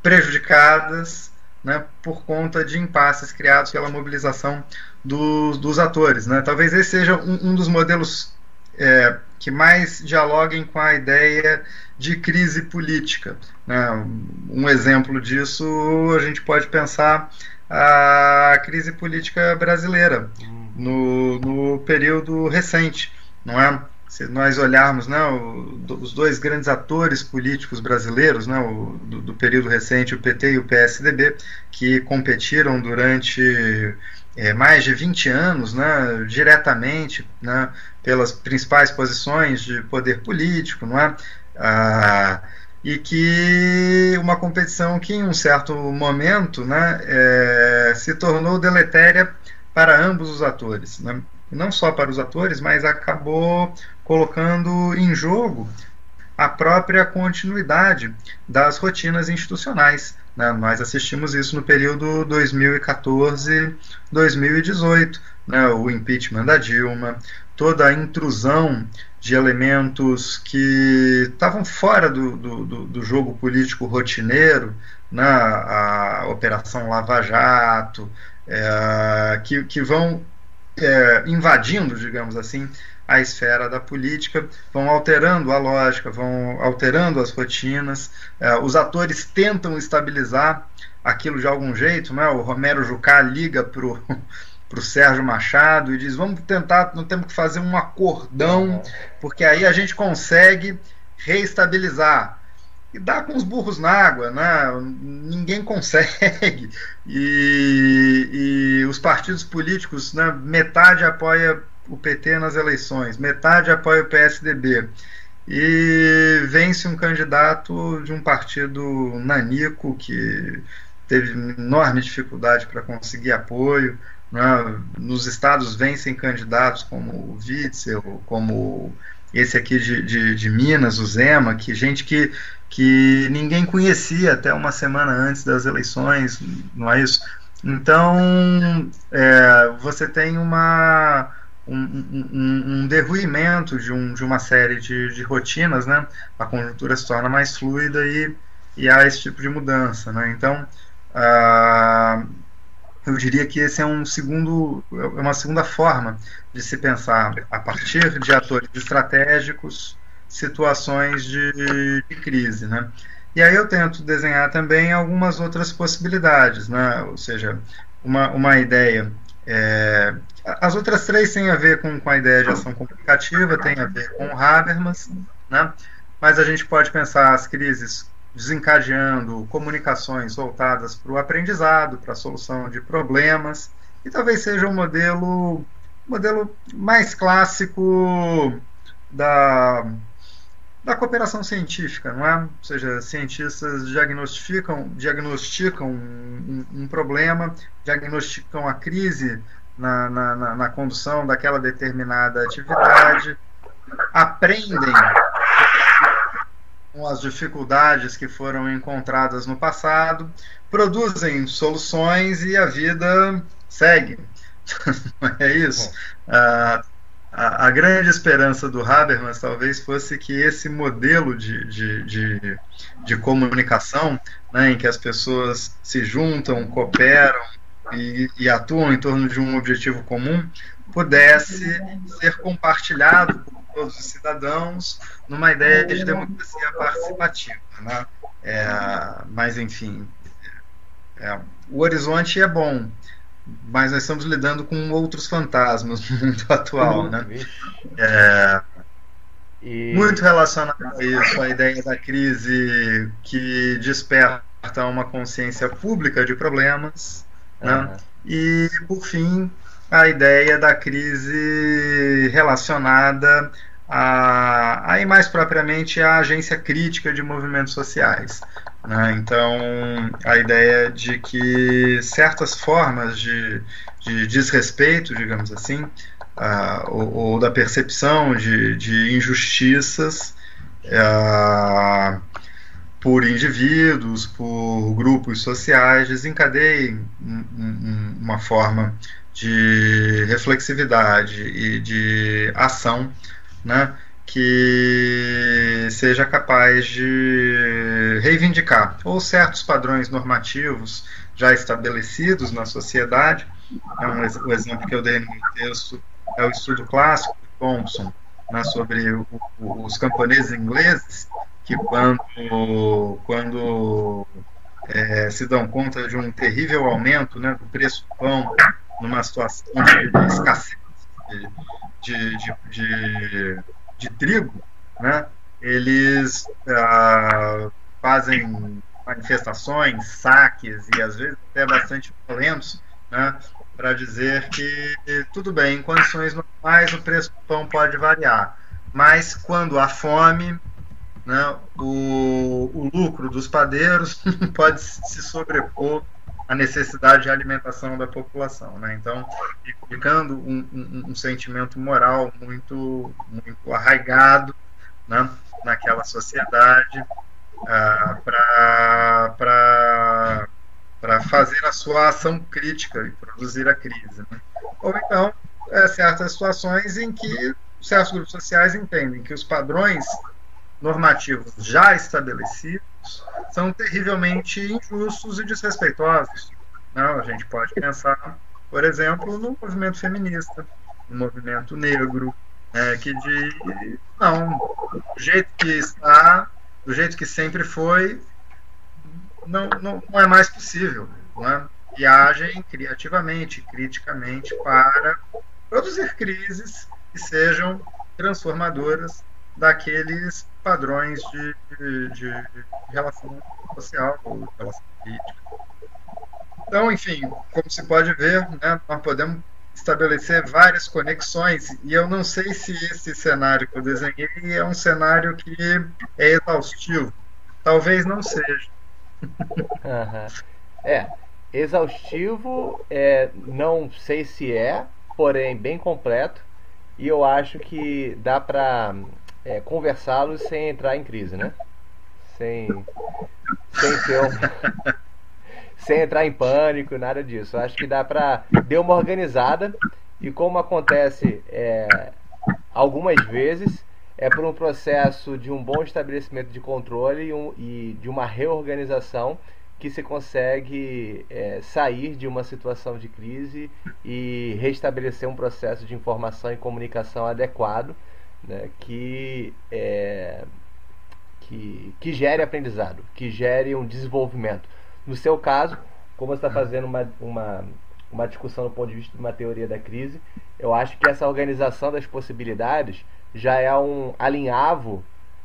prejudicadas né, por conta de impasses criados pela mobilização do, dos atores. Né? Talvez esse seja um, um dos modelos é, que mais dialoguem com a ideia de crise política. Né? Um exemplo disso a gente pode pensar a crise política brasileira hum. no, no período recente não é? Se nós olharmos né, o, os dois grandes atores políticos brasileiros né, o, do, do, período recente, o PT e o PSDB, que competiram durante é, mais de 20 anos né, diretamente né, pelas principais posições de poder político, não é? Ah, e que uma competição que em um certo momento né, é, se tornou deletéria para ambos os atores. Né? Não só para os atores, mas acabou colocando em jogo a própria continuidade das rotinas institucionais. Né? Nós assistimos isso no período 2014-2018, né? o impeachment da Dilma, toda a intrusão de elementos que estavam fora do, do, do jogo político rotineiro, né? a Operação Lava Jato, é, que, que vão é, invadindo, digamos assim, a esfera da política, vão alterando a lógica, vão alterando as rotinas. É, os atores tentam estabilizar aquilo de algum jeito, né? O Romero Jucá liga pro para o Sérgio Machado e diz: vamos tentar, não temos que fazer um acordão, porque aí a gente consegue reestabilizar e dá com os burros na água, né? ninguém consegue. E, e os partidos políticos, né? metade apoia o PT nas eleições, metade apoia o PSDB. E vence um candidato de um partido nanico que teve enorme dificuldade para conseguir apoio. Né? Nos estados vencem candidatos como o Witzel, como esse aqui de, de, de Minas, o Zema, que gente que que ninguém conhecia até uma semana antes das eleições, não é isso? Então, é, você tem uma, um, um, um derruimento de, um, de uma série de, de rotinas, né? A conjuntura se torna mais fluida e, e há esse tipo de mudança, né? Então, eu diria que esse é um segundo, é uma segunda forma de se pensar a partir de atores estratégicos situações de, de crise, né? E aí eu tento desenhar também algumas outras possibilidades, né? Ou seja, uma, uma ideia. É, as outras três têm a ver com, com a ideia de ação comunicativa, tem a ver com Habermas, né? mas a gente pode pensar as crises desencadeando comunicações voltadas para o aprendizado, para a solução de problemas, e talvez seja um modelo, modelo mais clássico da, da cooperação científica, não é? Ou seja, cientistas diagnosticam, diagnosticam um, um problema, diagnosticam a crise na, na, na, na condução daquela determinada atividade, aprendem com as dificuldades que foram encontradas no passado, produzem soluções e a vida segue. é isso. A, a, grande esperança do Habermas talvez fosse que esse modelo de, de, de, de comunicação, né, em que as pessoas se juntam, cooperam e, e atuam em torno de um objetivo comum, pudesse ser compartilhado por todos os cidadãos numa ideia de democracia participativa. Né? É, mas, enfim, é, o horizonte é bom, mas nós estamos lidando com outros fantasmas no mundo atual. Né? É, e... Muito relacionado a isso, a ideia da crise que desperta uma consciência pública de problemas. Né? Uhum. E, por fim, a ideia da crise relacionada a, aí mais propriamente a agência crítica de movimentos sociais. Né? Então, a ideia de que certas formas de, de desrespeito, digamos assim, uh, ou, ou, da percepção de, de injustiças uh, por indivíduos, por grupos sociais, desencadeiem uma forma de reflexividade e de ação né, que seja capaz de reivindicar ou certos padrões normativos já estabelecidos na sociedade. Um, o exemplo que eu dei no texto é o estudo clássico de Thompson né, sobre o, os camponeses ingleses que quando, quando é, se dão conta de um terrível aumento né, do preço do pão numa situação de escassez de, de, de, de trigo, né, eles ah, fazem manifestações, saques e às vezes até bastante violentos, né, para dizer que tudo bem, em condições normais o preço do pão pode variar, mas quando há fome, né, o, o lucro dos padeiros pode se sobrepor a necessidade de alimentação da população. Né? Então, ficando um, um, um, sentimento moral muito, muito arraigado né, naquela sociedade ah, para fazer a sua ação crítica e produzir a crise. Né? Ou então, é, certas situações em que certos grupos sociais entendem que os padrões normativos já estabelecidos são terrivelmente injustos e desrespeitosos. Não, a gente pode pensar, por exemplo, no movimento feminista, no movimento negro, é, que de não, do jeito que está, do jeito que sempre foi, não, não, não é mais possível. Né? E agem criativamente, criticamente para produzir crises que sejam transformadoras daqueles padrões de, de, de relação social ou relação política. Então, enfim, como se pode ver, né, nós podemos estabelecer várias conexões e eu não sei se esse cenário que eu desenhei é um cenário que é exaustivo. Talvez não seja. Uhum. É, exaustivo, é, não sei se é, porém bem completo e eu acho que dá para é, conversá-los sem entrar em crise, né? Sem, sem ter um, sem entrar em pânico, nada disso. Acho que dá para dar uma organizada e como acontece é, algumas vezes é por um processo de um bom estabelecimento de controle e, um, e de uma reorganização que se consegue é, sair de uma situação de crise e restabelecer um processo de informação e comunicação adequado né, que, é, que, que gere aprendizado, que gere um desenvolvimento. No seu caso, como você está fazendo uma, uma, uma discussão do ponto de vista de uma teoria da crise, eu acho que essa organização das possibilidades já é um alinhavo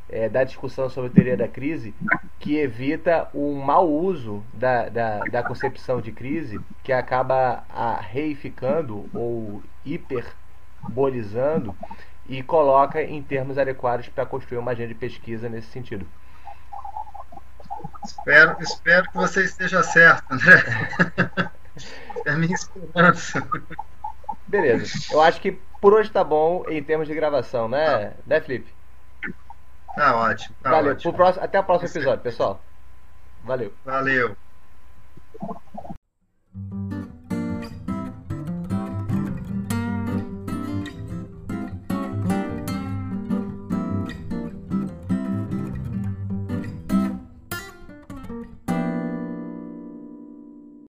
é, da discussão sobre a teoria da crise que evita o mau uso da, da, da concepção de crise que acaba a, reificando ou hiperbolizando e coloca em termos adequados para construir uma agenda de pesquisa nesse sentido. Espero, espero que você esteja certo, André. é a minha esperança. Beleza. Eu acho que por hoje tá bom em termos de gravação, né, tá. né Felipe? Tá ótimo. Tá Valeu. Ótimo. Próximo, até o próximo episódio, pessoal. Valeu. Valeu.